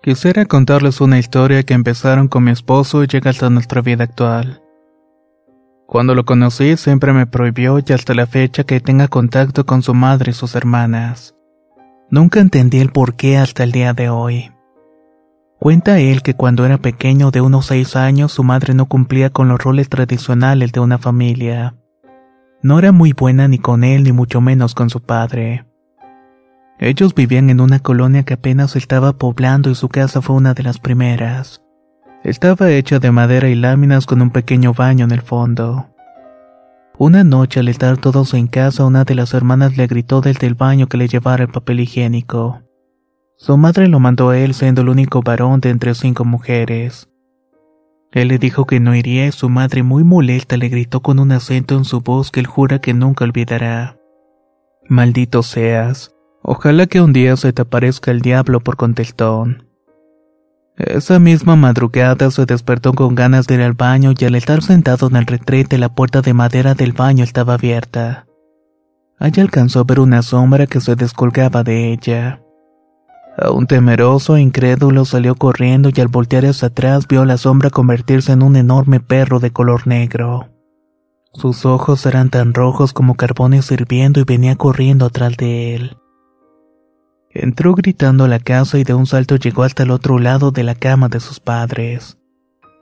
Quisiera contarles una historia que empezaron con mi esposo y llega hasta nuestra vida actual. Cuando lo conocí siempre me prohibió y hasta la fecha que tenga contacto con su madre y sus hermanas. Nunca entendí el por qué hasta el día de hoy. Cuenta él que cuando era pequeño de unos seis años su madre no cumplía con los roles tradicionales de una familia. No era muy buena ni con él ni mucho menos con su padre. Ellos vivían en una colonia que apenas estaba poblando y su casa fue una de las primeras. Estaba hecha de madera y láminas con un pequeño baño en el fondo. Una noche al estar todos en casa, una de las hermanas le gritó desde el baño que le llevara el papel higiénico. Su madre lo mandó a él siendo el único varón de entre cinco mujeres. Él le dijo que no iría y su madre muy molesta le gritó con un acento en su voz que él jura que nunca olvidará. Maldito seas. Ojalá que un día se te aparezca el diablo por contestón. Esa misma madrugada se despertó con ganas de ir al baño y al estar sentado en el retrete la puerta de madera del baño estaba abierta. Allí alcanzó a ver una sombra que se descolgaba de ella. Aún temeroso e incrédulo salió corriendo y al voltear hacia atrás vio a la sombra convertirse en un enorme perro de color negro. Sus ojos eran tan rojos como carbones hirviendo y venía corriendo atrás de él. Entró gritando a la casa y de un salto llegó hasta el otro lado de la cama de sus padres.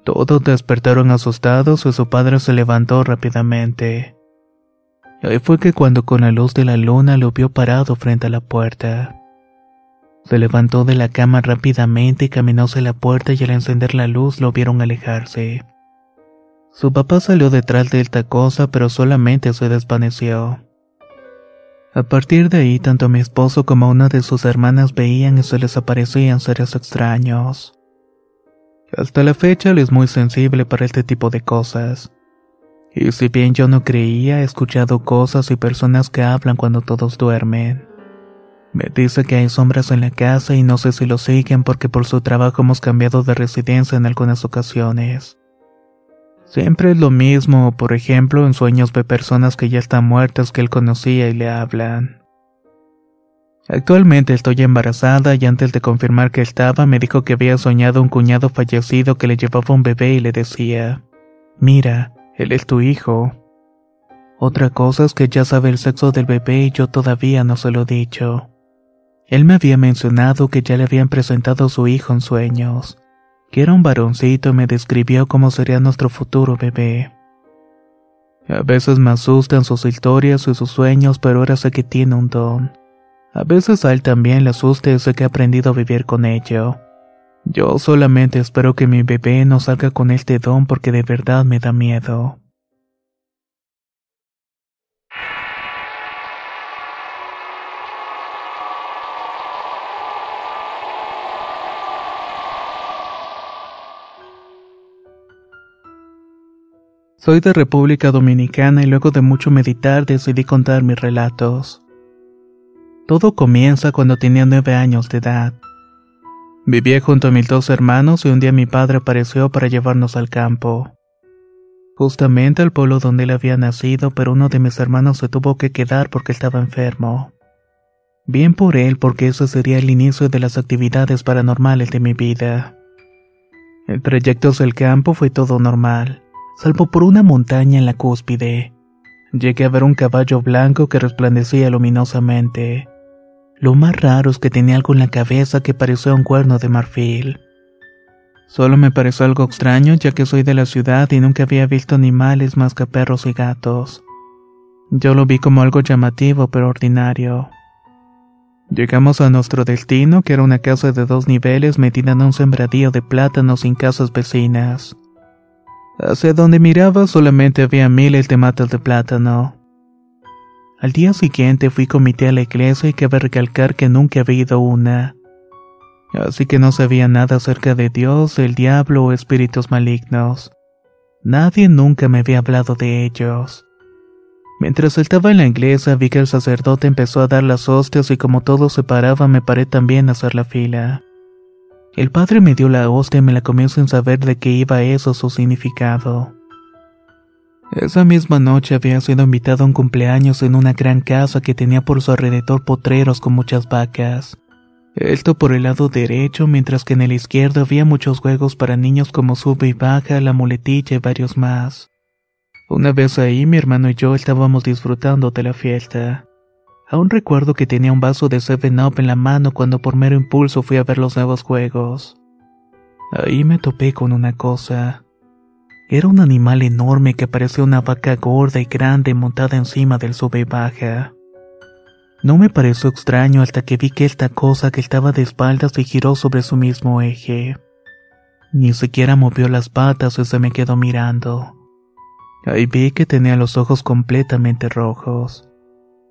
Todos despertaron asustados y su padre se levantó rápidamente. Ahí fue que cuando con la luz de la luna lo vio parado frente a la puerta. Se levantó de la cama rápidamente y caminó hacia la puerta y al encender la luz lo vieron alejarse. Su papá salió detrás de esta cosa pero solamente se desvaneció. A partir de ahí, tanto mi esposo como una de sus hermanas veían y se les aparecían seres extraños. Hasta la fecha él es muy sensible para este tipo de cosas. Y si bien yo no creía, he escuchado cosas y personas que hablan cuando todos duermen. Me dice que hay sombras en la casa y no sé si lo siguen porque por su trabajo hemos cambiado de residencia en algunas ocasiones. Siempre es lo mismo, por ejemplo, en sueños ve personas que ya están muertas que él conocía y le hablan. Actualmente estoy embarazada y antes de confirmar que estaba me dijo que había soñado un cuñado fallecido que le llevaba un bebé y le decía, mira, él es tu hijo. Otra cosa es que ya sabe el sexo del bebé y yo todavía no se lo he dicho. Él me había mencionado que ya le habían presentado a su hijo en sueños que era un varoncito y me describió cómo sería nuestro futuro bebé. A veces me asustan sus historias y sus sueños, pero ahora sé que tiene un don. A veces a él también le asusta y sé que ha aprendido a vivir con ello. Yo solamente espero que mi bebé no salga con este don porque de verdad me da miedo. Soy de República Dominicana y luego de mucho meditar decidí contar mis relatos. Todo comienza cuando tenía nueve años de edad. Vivía junto a mis dos hermanos y un día mi padre apareció para llevarnos al campo. Justamente al pueblo donde él había nacido, pero uno de mis hermanos se tuvo que quedar porque estaba enfermo. Bien por él porque ese sería el inicio de las actividades paranormales de mi vida. El trayecto hacia el campo fue todo normal, salvo por una montaña en la cúspide. Llegué a ver un caballo blanco que resplandecía luminosamente. Lo más raro es que tenía algo en la cabeza que parecía un cuerno de marfil. Solo me pareció algo extraño ya que soy de la ciudad y nunca había visto animales más que perros y gatos. Yo lo vi como algo llamativo pero ordinario. Llegamos a nuestro destino, que era una casa de dos niveles metida en un sembradío de plátanos sin casas vecinas. Hacia donde miraba solamente había miles de matas de plátano. Al día siguiente fui con mi tía a la iglesia y cabe recalcar que nunca había ido una. Así que no sabía nada acerca de Dios, el diablo o espíritus malignos. Nadie nunca me había hablado de ellos. Mientras estaba en la iglesia vi que el sacerdote empezó a dar las hostias y como todos se paraban me paré también a hacer la fila. El padre me dio la hostia y me la comió sin saber de qué iba eso su significado. Esa misma noche había sido invitado a un cumpleaños en una gran casa que tenía por su alrededor potreros con muchas vacas. Esto por el lado derecho, mientras que en el izquierdo había muchos juegos para niños como sube y baja, la muletilla y varios más. Una vez ahí mi hermano y yo estábamos disfrutando de la fiesta. Aún recuerdo que tenía un vaso de Seven Up en la mano cuando por mero impulso fui a ver los nuevos juegos. Ahí me topé con una cosa. Era un animal enorme que parecía una vaca gorda y grande montada encima del sube y baja. No me pareció extraño hasta que vi que esta cosa que estaba de espaldas se giró sobre su mismo eje. Ni siquiera movió las patas y se me quedó mirando. Ahí vi que tenía los ojos completamente rojos.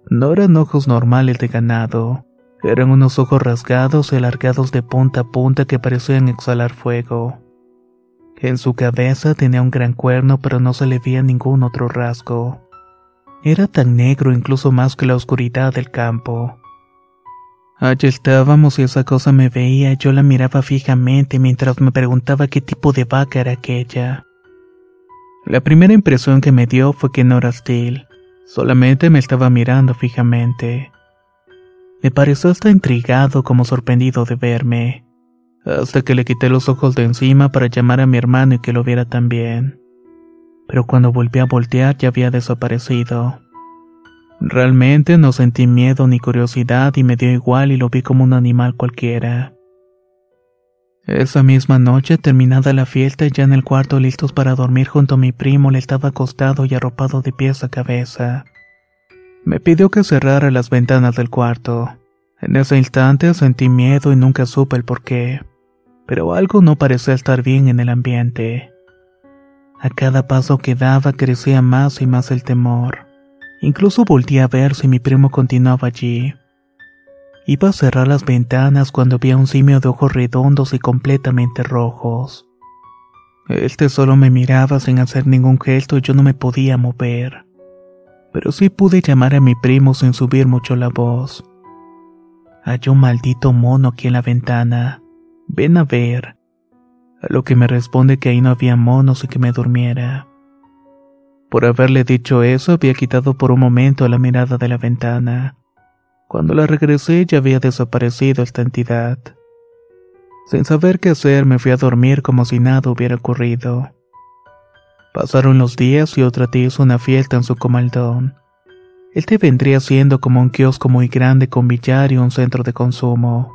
No eran ojos normales de ganado, eran unos ojos rasgados y alargados de punta a punta que parecían exhalar fuego. En su cabeza tenía un gran cuerno pero no se le veía ningún otro rasgo. Era tan negro incluso más que la oscuridad del campo. Allí estábamos y esa cosa me veía y yo la miraba fijamente mientras me preguntaba qué tipo de vaca era aquella. La primera impresión que me dio fue que no era hostil. Solamente me estaba mirando fijamente. Me pareció hasta intrigado como sorprendido de verme, hasta que le quité los ojos de encima para llamar a mi hermano y que lo viera también. Pero cuando volví a voltear ya había desaparecido. Realmente no sentí miedo ni curiosidad y me dio igual y lo vi como un animal cualquiera. Esa misma noche, terminada la fiesta, ya en el cuarto listos para dormir junto a mi primo, le estaba acostado y arropado de pies a cabeza. Me pidió que cerrara las ventanas del cuarto. En ese instante sentí miedo y nunca supe el por qué. Pero algo no parecía estar bien en el ambiente. A cada paso que daba crecía más y más el temor. Incluso volví a ver si mi primo continuaba allí. Iba a cerrar las ventanas cuando vi un simio de ojos redondos y completamente rojos. Este solo me miraba sin hacer ningún gesto y yo no me podía mover. Pero sí pude llamar a mi primo sin subir mucho la voz. Hay un maldito mono aquí en la ventana. Ven a ver. A lo que me responde que ahí no había monos y que me durmiera. Por haberle dicho eso había quitado por un momento la mirada de la ventana. Cuando la regresé ya había desaparecido esta entidad. Sin saber qué hacer me fui a dormir como si nada hubiera ocurrido. Pasaron los días y otra tía hizo una fiesta en su comaldón. Este vendría siendo como un kiosco muy grande con billar y un centro de consumo.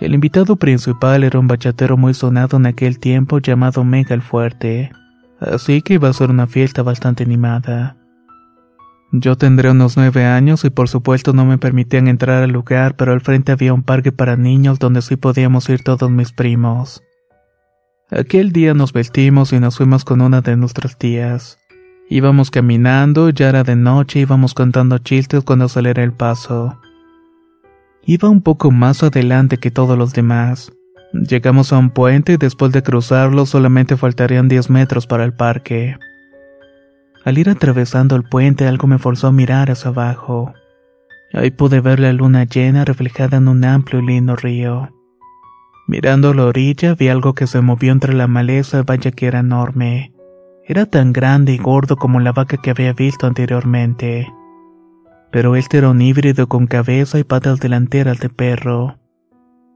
El invitado principal era un bachatero muy sonado en aquel tiempo llamado Mega el Fuerte, así que iba a ser una fiesta bastante animada. Yo tendré unos nueve años y por supuesto no me permitían entrar al lugar, pero al frente había un parque para niños donde sí podíamos ir todos mis primos. Aquel día nos vestimos y nos fuimos con una de nuestras tías. Íbamos caminando, ya era de noche, íbamos contando chistes cuando saliera el paso. Iba un poco más adelante que todos los demás. Llegamos a un puente y después de cruzarlo solamente faltarían diez metros para el parque. Al ir atravesando el puente algo me forzó a mirar hacia abajo. Ahí pude ver la luna llena reflejada en un amplio y lindo río. Mirando la orilla vi algo que se movió entre la maleza, vaya que era enorme. Era tan grande y gordo como la vaca que había visto anteriormente. Pero este era un híbrido con cabeza y patas delanteras de perro.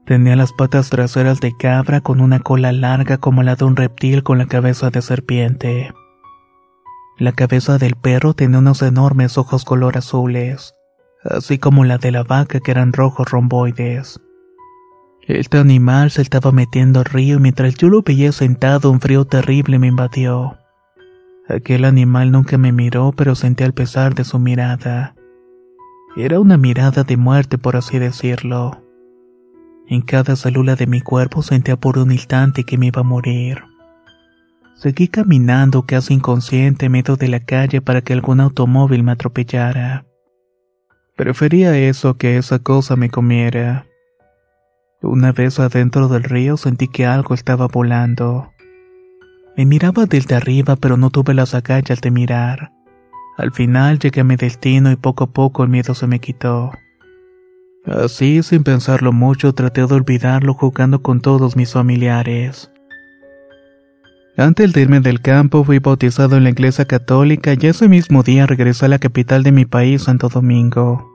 Tenía las patas traseras de cabra con una cola larga como la de un reptil con la cabeza de serpiente. La cabeza del perro tenía unos enormes ojos color azules, así como la de la vaca que eran rojos romboides. Este animal se estaba metiendo al río y mientras yo lo veía sentado un frío terrible me invadió. Aquel animal nunca me miró pero sentí el pesar de su mirada. Era una mirada de muerte por así decirlo. En cada célula de mi cuerpo sentía por un instante que me iba a morir. Seguí caminando casi inconsciente en medio de la calle para que algún automóvil me atropellara. Prefería eso que esa cosa me comiera. Una vez adentro del río sentí que algo estaba volando. Me miraba desde arriba pero no tuve las agallas de mirar. Al final llegué a mi destino y poco a poco el miedo se me quitó. Así, sin pensarlo mucho, traté de olvidarlo jugando con todos mis familiares. Antes de irme del campo fui bautizado en la iglesia católica y ese mismo día regresé a la capital de mi país, Santo Domingo.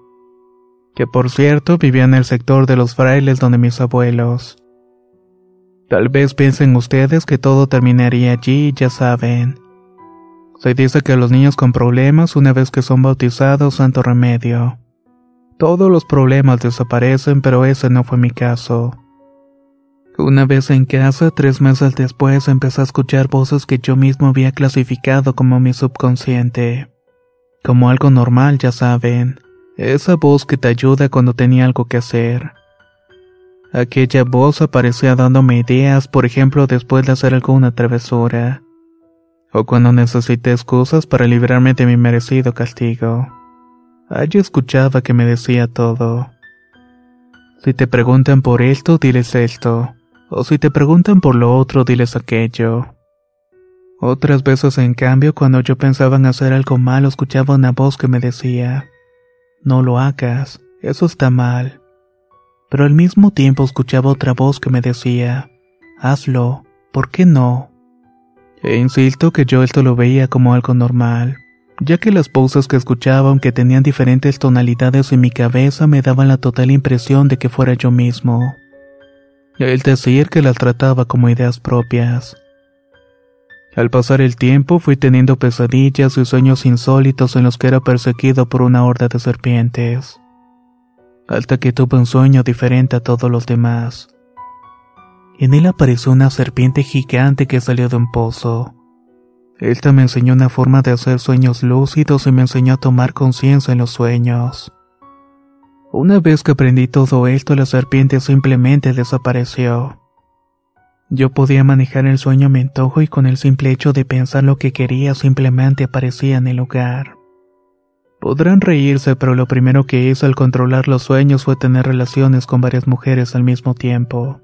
Que por cierto vivía en el sector de los frailes donde mis abuelos. Tal vez piensen ustedes que todo terminaría allí, ya saben. Se dice que los niños con problemas, una vez que son bautizados, santo remedio. Todos los problemas desaparecen, pero ese no fue mi caso. Una vez en casa, tres meses después, empecé a escuchar voces que yo mismo había clasificado como mi subconsciente. Como algo normal, ya saben. Esa voz que te ayuda cuando tenía algo que hacer. Aquella voz aparecía dándome ideas, por ejemplo, después de hacer alguna travesura. O cuando necesité excusas para librarme de mi merecido castigo. Allí escuchaba que me decía todo. Si te preguntan por esto, diles esto. O si te preguntan por lo otro, diles aquello. Otras veces, en cambio, cuando yo pensaba en hacer algo malo, escuchaba una voz que me decía, no lo hagas, eso está mal. Pero al mismo tiempo escuchaba otra voz que me decía, hazlo, ¿por qué no? E insisto que yo esto lo veía como algo normal ya que las voces que escuchaba, aunque tenían diferentes tonalidades en mi cabeza, me daban la total impresión de que fuera yo mismo. El decir que las trataba como ideas propias. Al pasar el tiempo fui teniendo pesadillas y sueños insólitos en los que era perseguido por una horda de serpientes. Hasta que tuve un sueño diferente a todos los demás. En él apareció una serpiente gigante que salió de un pozo. Esta me enseñó una forma de hacer sueños lúcidos y me enseñó a tomar conciencia en los sueños. Una vez que aprendí todo esto, la serpiente simplemente desapareció. Yo podía manejar el sueño a mi antojo y con el simple hecho de pensar lo que quería simplemente aparecía en el lugar. Podrán reírse, pero lo primero que hice al controlar los sueños fue tener relaciones con varias mujeres al mismo tiempo.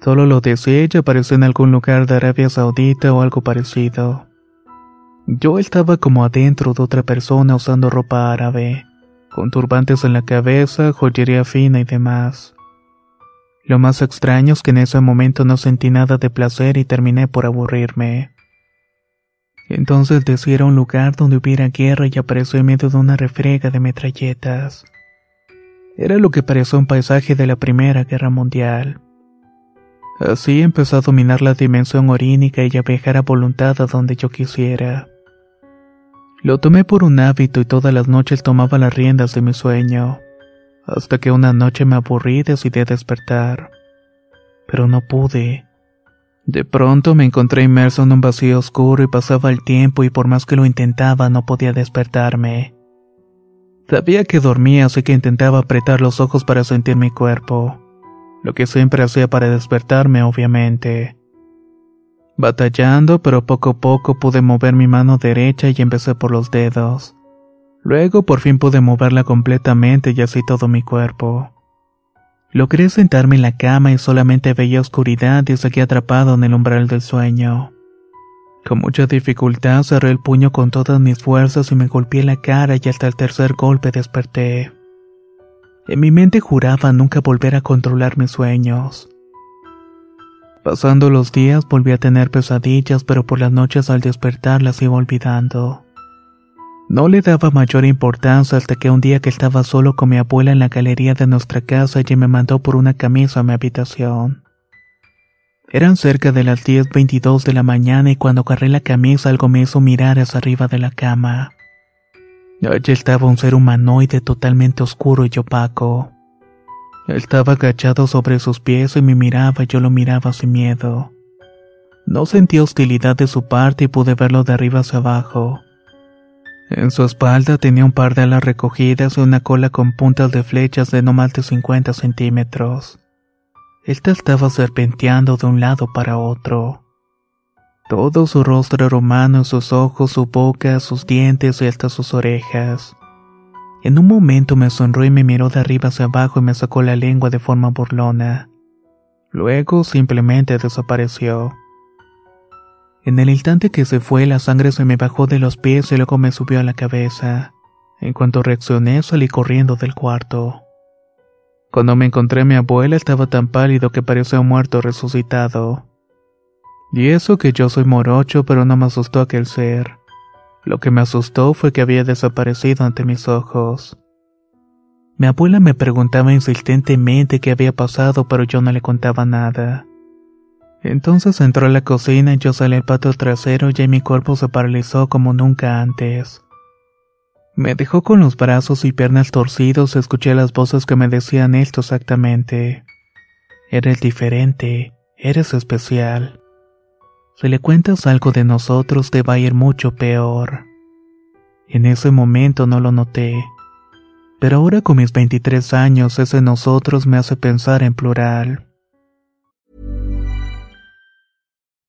Solo lo deseé y apareció en algún lugar de Arabia Saudita o algo parecido. Yo estaba como adentro de otra persona usando ropa árabe, con turbantes en la cabeza, joyería fina y demás. Lo más extraño es que en ese momento no sentí nada de placer y terminé por aburrirme. Entonces decidí ir a un lugar donde hubiera guerra y apareció en medio de una refriega de metralletas. Era lo que pareció un paisaje de la Primera Guerra Mundial. Así empezó a dominar la dimensión orínica y a viajar a voluntad a donde yo quisiera. Lo tomé por un hábito y todas las noches tomaba las riendas de mi sueño, hasta que una noche me aburrí y decidí despertar. Pero no pude. De pronto me encontré inmerso en un vacío oscuro y pasaba el tiempo y por más que lo intentaba no podía despertarme. Sabía que dormía así que intentaba apretar los ojos para sentir mi cuerpo lo que siempre hacía para despertarme, obviamente. Batallando, pero poco a poco pude mover mi mano derecha y empecé por los dedos. Luego por fin pude moverla completamente y así todo mi cuerpo. Logré sentarme en la cama y solamente veía oscuridad y seguí atrapado en el umbral del sueño. Con mucha dificultad cerré el puño con todas mis fuerzas y me golpeé la cara y hasta el tercer golpe desperté. En mi mente juraba nunca volver a controlar mis sueños. Pasando los días volví a tener pesadillas, pero por las noches al despertar las iba olvidando. No le daba mayor importancia hasta que un día que estaba solo con mi abuela en la galería de nuestra casa ella me mandó por una camisa a mi habitación. Eran cerca de las 10.22 de la mañana y cuando agarré la camisa algo me hizo mirar hacia arriba de la cama. Allí estaba un ser humanoide totalmente oscuro y opaco. Estaba agachado sobre sus pies y me miraba yo lo miraba sin miedo. No sentí hostilidad de su parte y pude verlo de arriba hacia abajo. En su espalda tenía un par de alas recogidas y una cola con puntas de flechas de no más de 50 centímetros. Esta estaba serpenteando de un lado para otro. Todo su rostro era humano, sus ojos, su boca, sus dientes y hasta sus orejas. En un momento me sonrió y me miró de arriba hacia abajo y me sacó la lengua de forma burlona. Luego simplemente desapareció. En el instante que se fue, la sangre se me bajó de los pies y luego me subió a la cabeza. En cuanto reaccioné, salí corriendo del cuarto. Cuando me encontré a mi abuela estaba tan pálido que parecía muerto resucitado. Y eso que yo soy morocho, pero no me asustó aquel ser. Lo que me asustó fue que había desaparecido ante mis ojos. Mi abuela me preguntaba insistentemente qué había pasado, pero yo no le contaba nada. Entonces entró a la cocina y yo salí al patio trasero y mi cuerpo se paralizó como nunca antes. Me dejó con los brazos y piernas torcidos y escuché las voces que me decían esto exactamente. Eres diferente, eres especial. Si le cuentas algo de nosotros te va a ir mucho peor. En ese momento no lo noté. Pero ahora con mis 23 años ese nosotros me hace pensar en plural.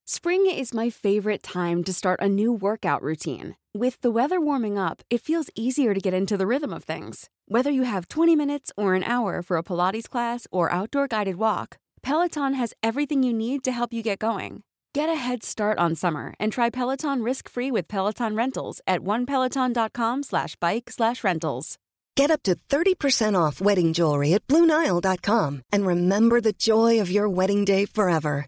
Spring is my favorite time to start a new workout routine. With the weather warming up, it feels easier to get into the rhythm of things. Whether you have 20 minutes or an hour for a Pilates class or outdoor guided walk, Peloton has everything you need to help you get going. Get a head start on summer and try Peloton risk-free with Peloton Rentals at onepeloton.com slash bike slash rentals. Get up to 30% off wedding jewelry at bluenile.com and remember the joy of your wedding day forever.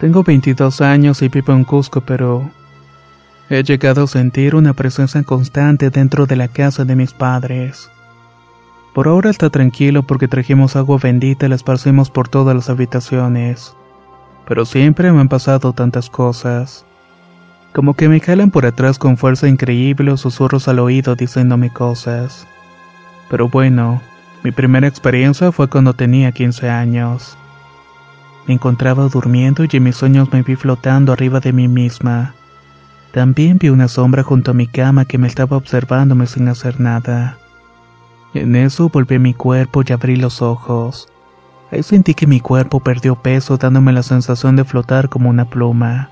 Tengo 22 años y vivo en Cusco, pero he llegado a sentir una presencia constante dentro de la casa de mis padres. Por ahora está tranquilo porque trajimos agua bendita y la esparcimos por todas las habitaciones. pero siempre me han pasado tantas cosas. Como que me jalan por atrás con fuerza increíble o susurros al oído diciéndome cosas. Pero bueno, mi primera experiencia fue cuando tenía 15 años. Me encontraba durmiendo y en mis sueños me vi flotando arriba de mí misma. También vi una sombra junto a mi cama que me estaba observándome sin hacer nada. En eso volví mi cuerpo y abrí los ojos. Ahí sentí que mi cuerpo perdió peso dándome la sensación de flotar como una pluma.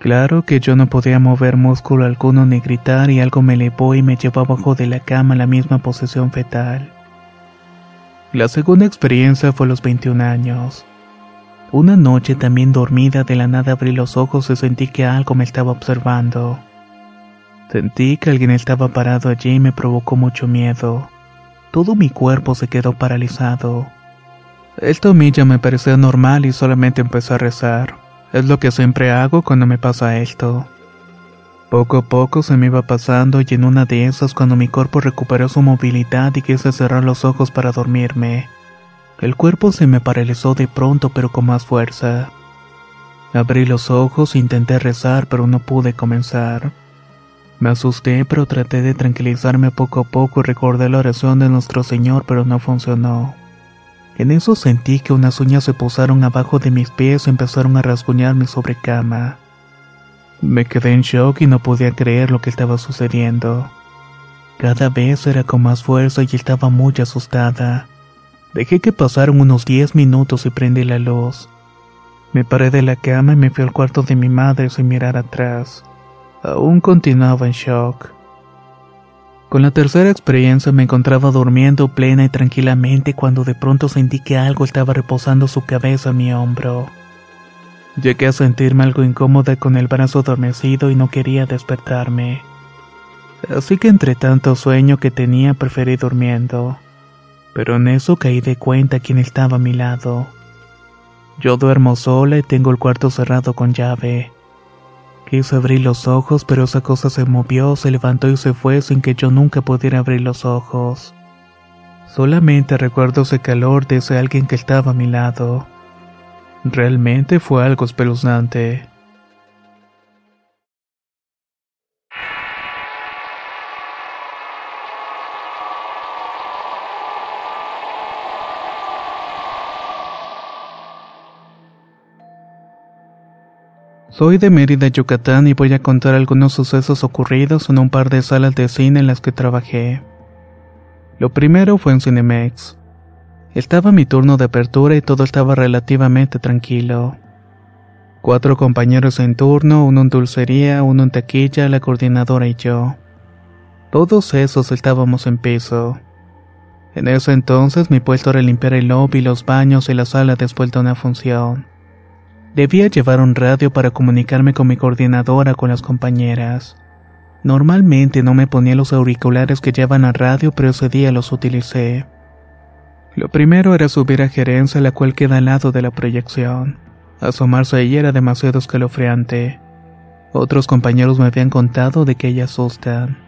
Claro que yo no podía mover músculo alguno ni gritar y algo me elevó y me llevó abajo de la cama a la misma posición fetal. La segunda experiencia fue a los 21 años. Una noche también dormida de la nada abrí los ojos y sentí que algo me estaba observando. Sentí que alguien estaba parado allí y me provocó mucho miedo. Todo mi cuerpo se quedó paralizado. Esto a mí ya me parecía normal y solamente empecé a rezar. Es lo que siempre hago cuando me pasa esto. Poco a poco se me iba pasando y en una de esas cuando mi cuerpo recuperó su movilidad y quise cerrar los ojos para dormirme. El cuerpo se me paralizó de pronto pero con más fuerza. Abrí los ojos e intenté rezar pero no pude comenzar. Me asusté pero traté de tranquilizarme poco a poco y recordé la oración de nuestro Señor pero no funcionó. En eso sentí que unas uñas se posaron abajo de mis pies y empezaron a rasguñar mi sobrecama. Me quedé en shock y no podía creer lo que estaba sucediendo. Cada vez era con más fuerza y estaba muy asustada. Dejé que pasaron unos 10 minutos y prendí la luz. Me paré de la cama y me fui al cuarto de mi madre sin mirar atrás. Aún continuaba en shock. Con la tercera experiencia me encontraba durmiendo plena y tranquilamente cuando de pronto sentí que algo estaba reposando su cabeza en mi hombro. Llegué a sentirme algo incómoda con el brazo adormecido y no quería despertarme. Así que entre tanto sueño que tenía preferí durmiendo pero en eso caí de cuenta quién estaba a mi lado. Yo duermo sola y tengo el cuarto cerrado con llave. Quise abrir los ojos, pero esa cosa se movió, se levantó y se fue sin que yo nunca pudiera abrir los ojos. Solamente recuerdo ese calor de ese alguien que estaba a mi lado. Realmente fue algo espeluznante. Soy de Mérida, Yucatán y voy a contar algunos sucesos ocurridos en un par de salas de cine en las que trabajé. Lo primero fue en Cinemex. Estaba mi turno de apertura y todo estaba relativamente tranquilo. Cuatro compañeros en turno, uno en dulcería, uno en taquilla, la coordinadora y yo. Todos esos estábamos en piso. En ese entonces mi puesto era limpiar el lobby, los baños y la sala después de una función. Debía llevar un radio para comunicarme con mi coordinadora con las compañeras. Normalmente no me ponía los auriculares que llevan a radio, pero ese día los utilicé. Lo primero era subir a gerencia, la cual queda al lado de la proyección. Asomarse allí era demasiado escalofriante. Otros compañeros me habían contado de que ella asustan.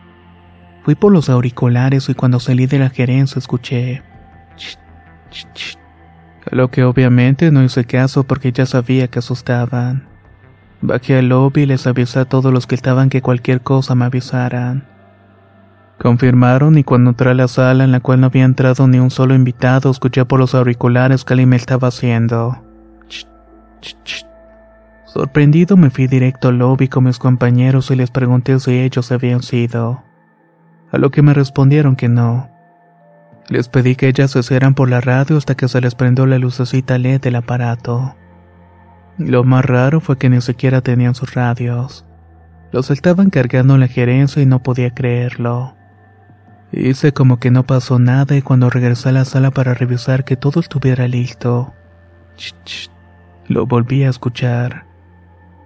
Fui por los auriculares y cuando salí de la gerencia escuché lo que obviamente no hice caso porque ya sabía que asustaban. Bajé al lobby y les avisé a todos los que estaban que cualquier cosa me avisaran. Confirmaron y cuando entré a la sala en la cual no había entrado ni un solo invitado, escuché por los auriculares que alguien me estaba haciendo. Sorprendido me fui directo al lobby con mis compañeros y les pregunté si ellos habían sido. A lo que me respondieron que no. Les pedí que ellas se hicieran por la radio hasta que se les prendió la lucecita LED del aparato. Lo más raro fue que ni siquiera tenían sus radios. Los estaban cargando en la gerencia y no podía creerlo. Hice como que no pasó nada y cuando regresé a la sala para revisar que todo estuviera listo, lo volví a escuchar.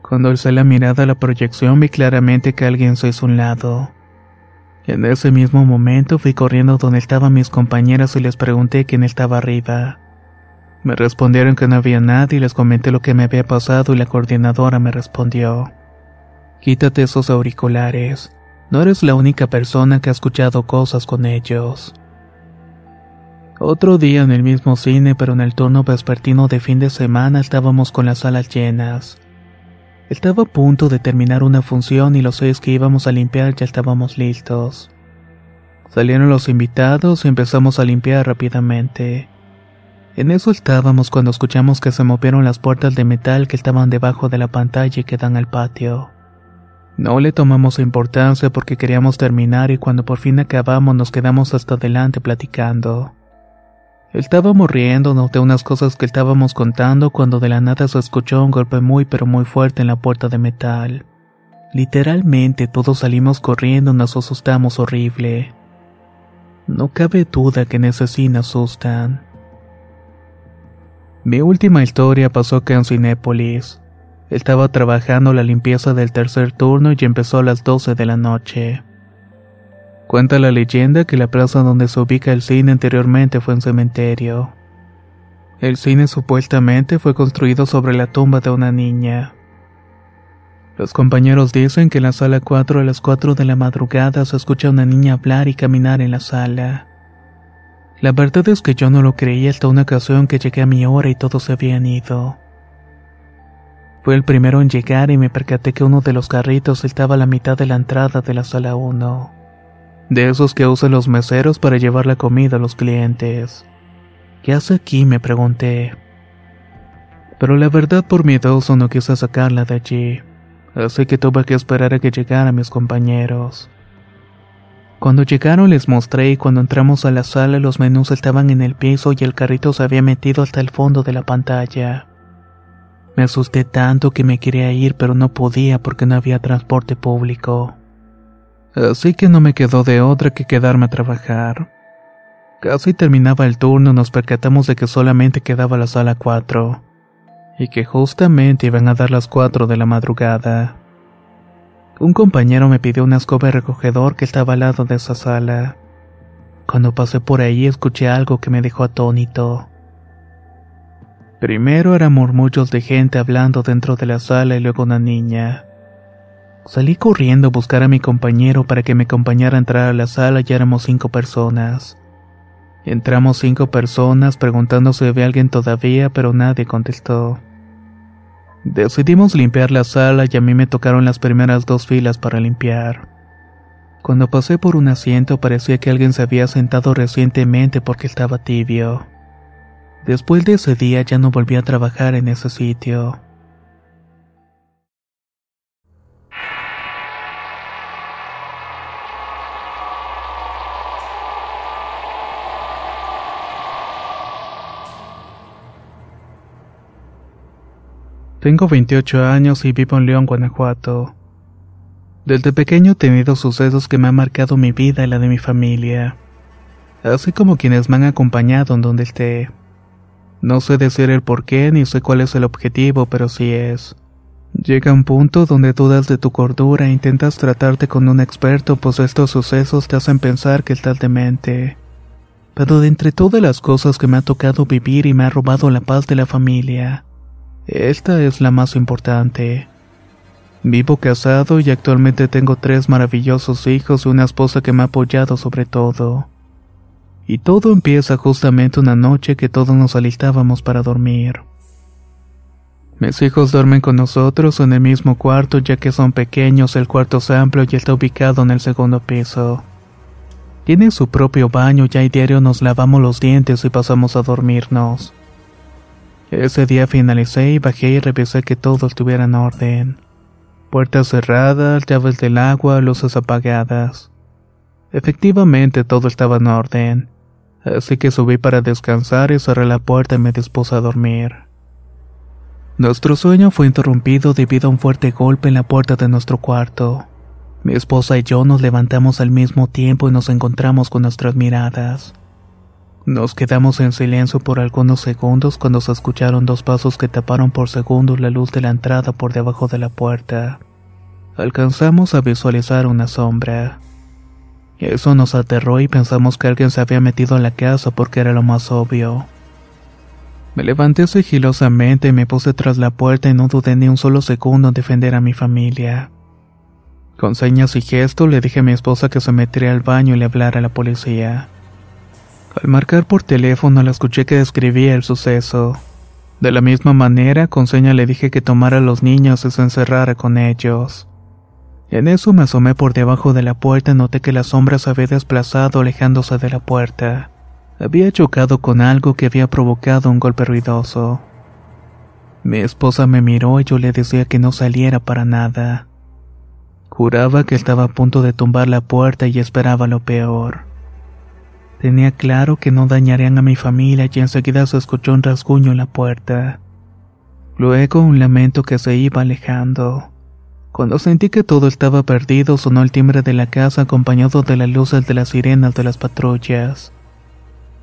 Cuando alcé la mirada a la proyección vi claramente que alguien se hizo un lado. En ese mismo momento fui corriendo donde estaban mis compañeras y les pregunté quién estaba arriba. Me respondieron que no había nadie y les comenté lo que me había pasado y la coordinadora me respondió. Quítate esos auriculares. No eres la única persona que ha escuchado cosas con ellos. Otro día en el mismo cine, pero en el turno vespertino de fin de semana estábamos con las salas llenas. Estaba a punto de terminar una función y los seis que íbamos a limpiar ya estábamos listos. Salieron los invitados y empezamos a limpiar rápidamente. En eso estábamos cuando escuchamos que se movieron las puertas de metal que estaban debajo de la pantalla y que dan al patio. No le tomamos importancia porque queríamos terminar y cuando por fin acabamos nos quedamos hasta adelante platicando. Estábamos riéndonos de unas cosas que estábamos contando cuando de la nada se escuchó un golpe muy pero muy fuerte en la puerta de metal. Literalmente todos salimos corriendo nos asustamos horrible. No cabe duda que en ese cine asustan. Mi última historia pasó acá en Cinépolis. Estaba trabajando la limpieza del tercer turno y empezó a las 12 de la noche. Cuenta la leyenda que la plaza donde se ubica el cine anteriormente fue un cementerio. El cine supuestamente fue construido sobre la tumba de una niña. Los compañeros dicen que en la sala 4 a las 4 de la madrugada se escucha una niña hablar y caminar en la sala. La verdad es que yo no lo creí hasta una ocasión que llegué a mi hora y todos se habían ido. Fue el primero en llegar y me percaté que uno de los carritos estaba a la mitad de la entrada de la sala 1. De esos que usan los meseros para llevar la comida a los clientes. ¿Qué hace aquí? me pregunté. Pero la verdad por miedoso no quise sacarla de allí, así que tuve que esperar a que llegaran mis compañeros. Cuando llegaron les mostré y cuando entramos a la sala los menús estaban en el piso y el carrito se había metido hasta el fondo de la pantalla. Me asusté tanto que me quería ir pero no podía porque no había transporte público así que no me quedó de otra que quedarme a trabajar. Casi terminaba el turno nos percatamos de que solamente quedaba la sala 4, y que justamente iban a dar las 4 de la madrugada. Un compañero me pidió una escoba recogedor que estaba al lado de esa sala. Cuando pasé por ahí escuché algo que me dejó atónito. Primero eran murmullos de gente hablando dentro de la sala y luego una niña. Salí corriendo a buscar a mi compañero para que me acompañara a entrar a la sala y éramos cinco personas. Entramos cinco personas preguntando si había alguien todavía, pero nadie contestó. Decidimos limpiar la sala y a mí me tocaron las primeras dos filas para limpiar. Cuando pasé por un asiento parecía que alguien se había sentado recientemente porque estaba tibio. Después de ese día ya no volví a trabajar en ese sitio. Tengo 28 años y vivo en León, Guanajuato. Desde pequeño he tenido sucesos que me han marcado mi vida y la de mi familia, así como quienes me han acompañado en donde esté. No sé decir el por qué ni sé cuál es el objetivo, pero sí es. Llega un punto donde dudas de tu cordura e intentas tratarte con un experto, pues estos sucesos te hacen pensar que estás demente. Pero de entre todas las cosas que me ha tocado vivir y me ha robado la paz de la familia, esta es la más importante. Vivo casado y actualmente tengo tres maravillosos hijos y una esposa que me ha apoyado sobre todo. Y todo empieza justamente una noche que todos nos alistábamos para dormir. Mis hijos duermen con nosotros en el mismo cuarto ya que son pequeños, el cuarto es amplio y está ubicado en el segundo piso. Tiene su propio baño y diario nos lavamos los dientes y pasamos a dormirnos. Ese día finalicé y bajé y revisé que todo estuviera en orden. Puertas cerradas, llaves del agua, luces apagadas. Efectivamente todo estaba en orden, así que subí para descansar y cerré la puerta y me dispuse a dormir. Nuestro sueño fue interrumpido debido a un fuerte golpe en la puerta de nuestro cuarto. Mi esposa y yo nos levantamos al mismo tiempo y nos encontramos con nuestras miradas. Nos quedamos en silencio por algunos segundos cuando se escucharon dos pasos que taparon por segundos la luz de la entrada por debajo de la puerta. Alcanzamos a visualizar una sombra. Eso nos aterró y pensamos que alguien se había metido en la casa porque era lo más obvio. Me levanté sigilosamente y me puse tras la puerta y no dudé ni un solo segundo en defender a mi familia. Con señas y gestos le dije a mi esposa que se metiera al baño y le hablara a la policía. Al marcar por teléfono la escuché que describía el suceso. De la misma manera, con seña le dije que tomara a los niños y se encerrara con ellos. En eso me asomé por debajo de la puerta y noté que la sombra se había desplazado alejándose de la puerta. Había chocado con algo que había provocado un golpe ruidoso. Mi esposa me miró y yo le decía que no saliera para nada. Juraba que estaba a punto de tumbar la puerta y esperaba lo peor. Tenía claro que no dañarían a mi familia y enseguida se escuchó un rasguño en la puerta. Luego un lamento que se iba alejando. Cuando sentí que todo estaba perdido, sonó el timbre de la casa acompañado de las luces de las sirenas de las patrullas.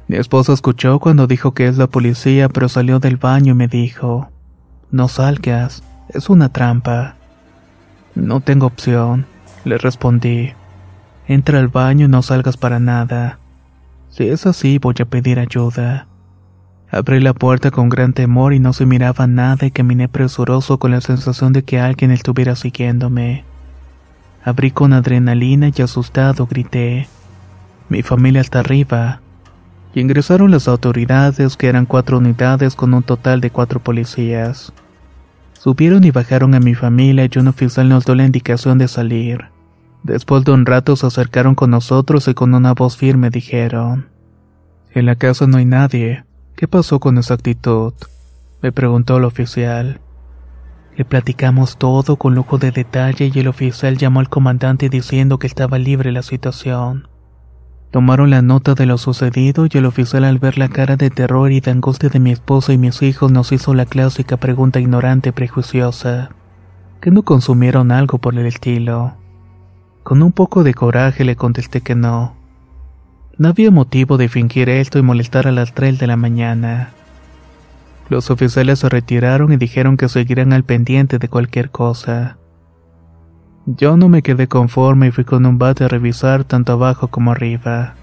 Mi esposa escuchó cuando dijo que es la policía, pero salió del baño y me dijo, No salgas, es una trampa. No tengo opción, le respondí. Entra al baño y no salgas para nada. Si es así, voy a pedir ayuda. Abrí la puerta con gran temor y no se miraba nada y caminé presuroso con la sensación de que alguien estuviera siguiéndome. Abrí con adrenalina y asustado grité. Mi familia está arriba. Y ingresaron las autoridades, que eran cuatro unidades con un total de cuatro policías. Subieron y bajaron a mi familia y un oficial nos dio la indicación de salir. Después de un rato se acercaron con nosotros y con una voz firme dijeron, En la casa no hay nadie. ¿Qué pasó con esa actitud? Me preguntó el oficial. Le platicamos todo con lujo de detalle y el oficial llamó al comandante diciendo que estaba libre la situación. Tomaron la nota de lo sucedido y el oficial al ver la cara de terror y de angustia de mi esposa y mis hijos nos hizo la clásica pregunta ignorante y prejuiciosa. ¿Que no consumieron algo por el estilo? Con un poco de coraje le contesté que no. No había motivo de fingir esto y molestar a las 3 de la mañana. Los oficiales se retiraron y dijeron que seguirían al pendiente de cualquier cosa. Yo no me quedé conforme y fui con un bate a revisar tanto abajo como arriba.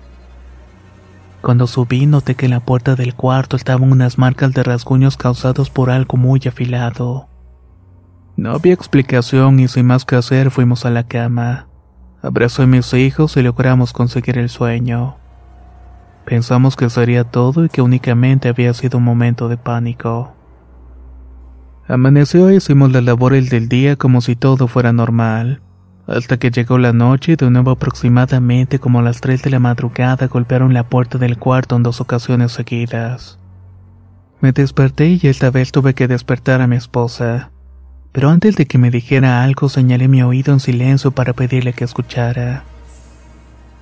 Cuando subí noté que en la puerta del cuarto estaban unas marcas de rasguños causados por algo muy afilado. No había explicación y sin más que hacer fuimos a la cama. Abrazó a mis hijos y logramos conseguir el sueño. Pensamos que sería todo y que únicamente había sido un momento de pánico. Amaneció y hicimos las labores del día como si todo fuera normal. Hasta que llegó la noche y de nuevo aproximadamente como a las 3 de la madrugada golpearon la puerta del cuarto en dos ocasiones seguidas. Me desperté y esta vez tuve que despertar a mi esposa pero antes de que me dijera algo señalé mi oído en silencio para pedirle que escuchara.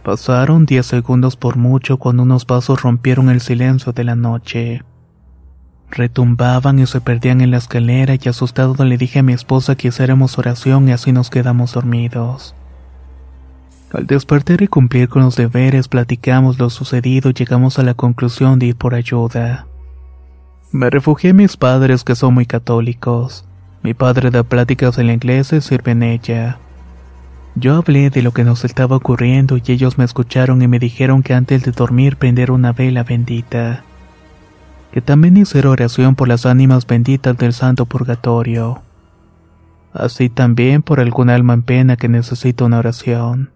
Pasaron diez segundos por mucho cuando unos pasos rompieron el silencio de la noche. Retumbaban y se perdían en la escalera y asustado le dije a mi esposa que hiciéramos oración y así nos quedamos dormidos. Al despertar y cumplir con los deberes platicamos lo sucedido y llegamos a la conclusión de ir por ayuda. Me refugié en mis padres que son muy católicos. Mi padre da pláticas en inglés y sirve en ella. Yo hablé de lo que nos estaba ocurriendo y ellos me escucharon y me dijeron que antes de dormir prender una vela bendita. Que también hiciera oración por las ánimas benditas del santo purgatorio. Así también por algún alma en pena que necesita una oración.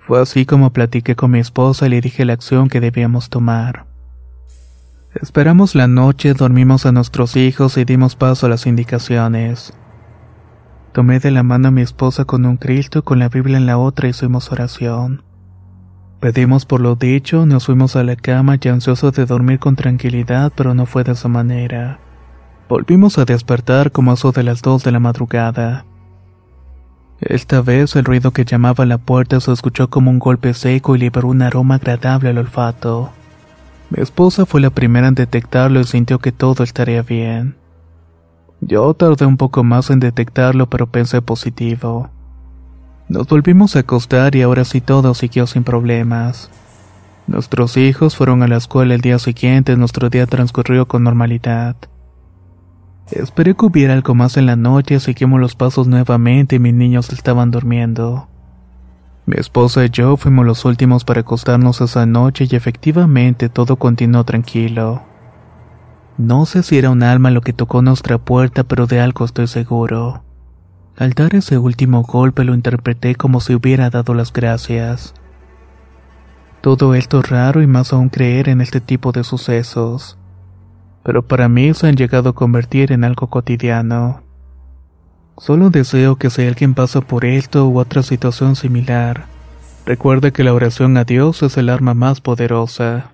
Fue así como platiqué con mi esposa y le dije la acción que debíamos tomar. Esperamos la noche, dormimos a nuestros hijos y dimos paso a las indicaciones. Tomé de la mano a mi esposa con un Cristo y con la Biblia en la otra hicimos oración. Pedimos por lo dicho, nos fuimos a la cama ya ansiosos de dormir con tranquilidad, pero no fue de esa manera. Volvimos a despertar como a eso de las dos de la madrugada. Esta vez el ruido que llamaba a la puerta se escuchó como un golpe seco y liberó un aroma agradable al olfato. Mi esposa fue la primera en detectarlo y sintió que todo estaría bien. Yo tardé un poco más en detectarlo, pero pensé positivo. Nos volvimos a acostar y ahora sí todo siguió sin problemas. Nuestros hijos fueron a la escuela el día siguiente y nuestro día transcurrió con normalidad. Esperé que hubiera algo más en la noche, seguimos los pasos nuevamente y mis niños estaban durmiendo. Mi esposa y yo fuimos los últimos para acostarnos esa noche y efectivamente todo continuó tranquilo. No sé si era un alma lo que tocó nuestra puerta, pero de algo estoy seguro. Al dar ese último golpe lo interpreté como si hubiera dado las gracias. Todo esto es raro y más aún creer en este tipo de sucesos. Pero para mí se han llegado a convertir en algo cotidiano. Solo deseo que si alguien pasa por esto u otra situación similar, recuerde que la oración a Dios es el arma más poderosa.